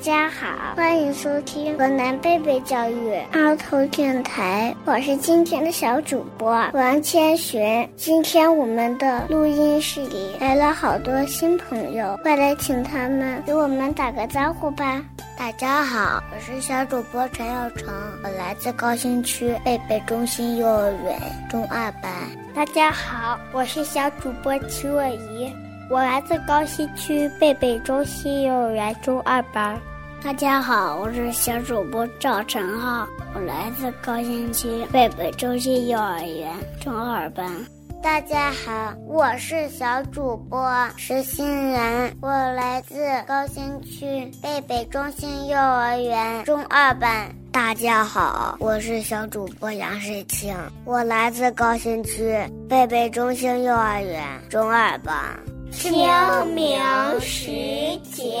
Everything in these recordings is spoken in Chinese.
大家好，欢迎收听河南贝贝教育儿童电台，我是今天的小主播王千寻。今天我们的录音室里来了好多新朋友，快来请他们给我们打个招呼吧。大家好，我是小主播陈耀成，我来自高新区贝贝中心幼儿园中二班。大家好，我是小主播齐若怡。我来自高新区贝贝中心幼儿园中二班。大家好，我是小主播赵晨浩，我来自高新区贝贝中心幼儿园中二班。大家好，我是小主播石欣然，我来自高新区贝贝中心幼儿园中二班。大家好，我是小主播杨世清，我来自高新区贝贝中心幼儿园中二班。清明时节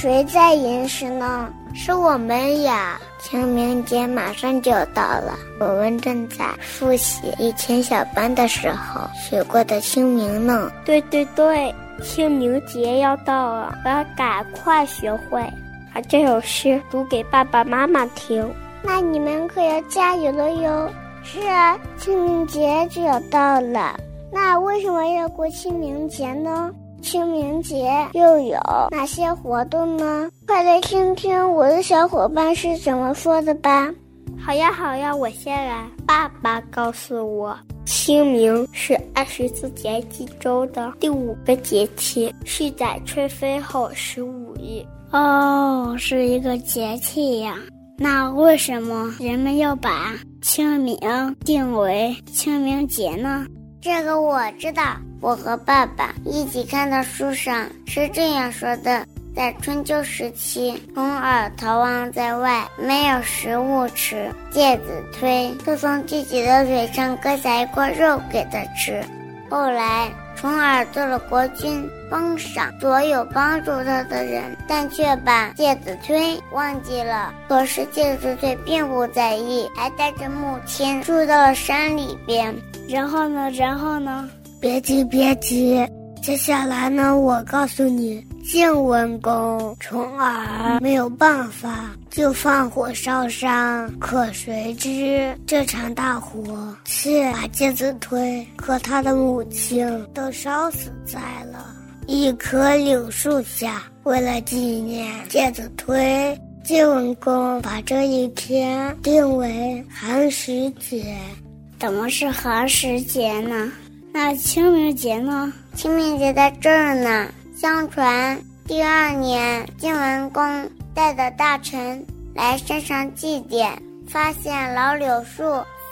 咦，谁在吟诗呢？是我们呀！清明节马上就要到了，我们正在复习以前小班的时候学过的清明呢。对对对，清明节要到了，我要赶快学会把这首诗读给爸爸妈妈听。那你们可要加油了哟！是啊，清明节就要到了，那为什么要过清明节呢？清明节又有哪些活动呢？快来听听我的小伙伴是怎么说的吧。好呀，好呀，我先来。爸爸告诉我，清明是二十四节气中的第五个节气，是在春分后十五日。哦，是一个节气呀。那为什么人们要把清明定为清明节呢？这个我知道。我和爸爸一起看到书上是这样说的：在春秋时期，重耳逃亡在外，没有食物吃，介子推就从自己的腿上割下一块肉给他吃。后来，重耳做了国君，封赏所有帮助他的人，但却把介子推忘记了。可是介子推并不在意，还带着母亲住到了山里边。然后呢？然后呢？别急，别急，接下来呢？我告诉你，晋文公重耳没有办法，就放火烧山。可谁知这场大火却把介子推和他的母亲都烧死在了一棵柳树下。为了纪念介子推，晋文公把这一天定为寒食节。怎么是寒食节呢？那清明节呢？清明节在这儿呢。相传第二年，晋文公带着大臣来山上祭奠，发现老柳树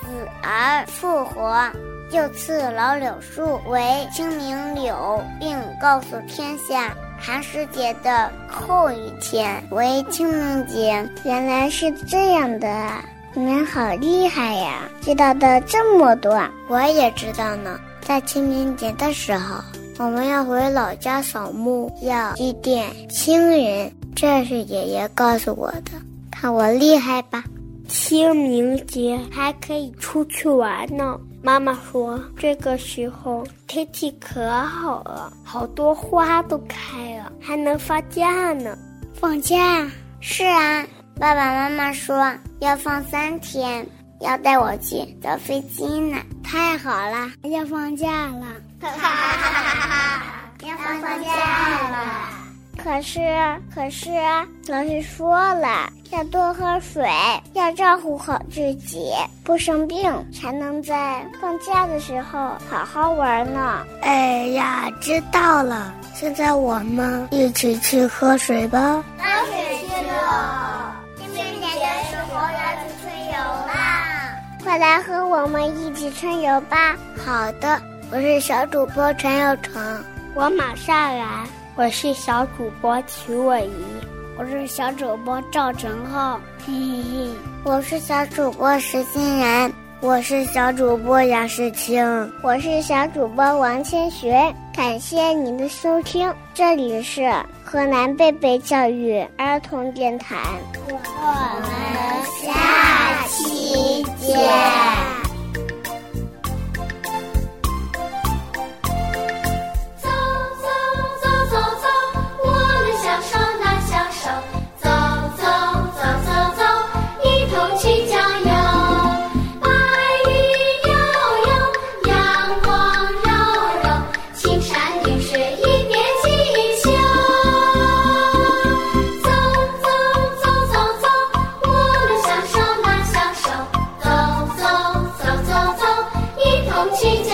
死而复活，就赐老柳树为清明柳，并告诉天下，寒食节的后一天为清明节。原来是这样的啊！你们好厉害呀，知道的这么多。我也知道呢。在清明节的时候，我们要回老家扫墓，要祭奠亲人。这是爷爷告诉我的，看我厉害吧！清明节还可以出去玩呢。妈妈说，这个时候天气可好了，好多花都开了，还能放假呢。放假？是啊，爸爸妈妈说要放三天。要带我去坐飞机呢，太好了！要放假了，哈哈哈哈哈！要放假了。可是，可是，老师说了，要多喝水，要照顾好自己，不生病，才能在放假的时候好好玩呢。哎呀，知道了。现在我们一起去喝水吧。喝水去了。快来和我们一起春游吧！好的，我是小主播陈有成，我马上来。我是小主播齐伟仪，我是小主播赵成浩，嘿嘿嘿。我是小主播石欣然，我是小主播杨世清，我是小主播王千学。感谢您的收听，这里是河南贝贝教育儿童电台。我们下期见。She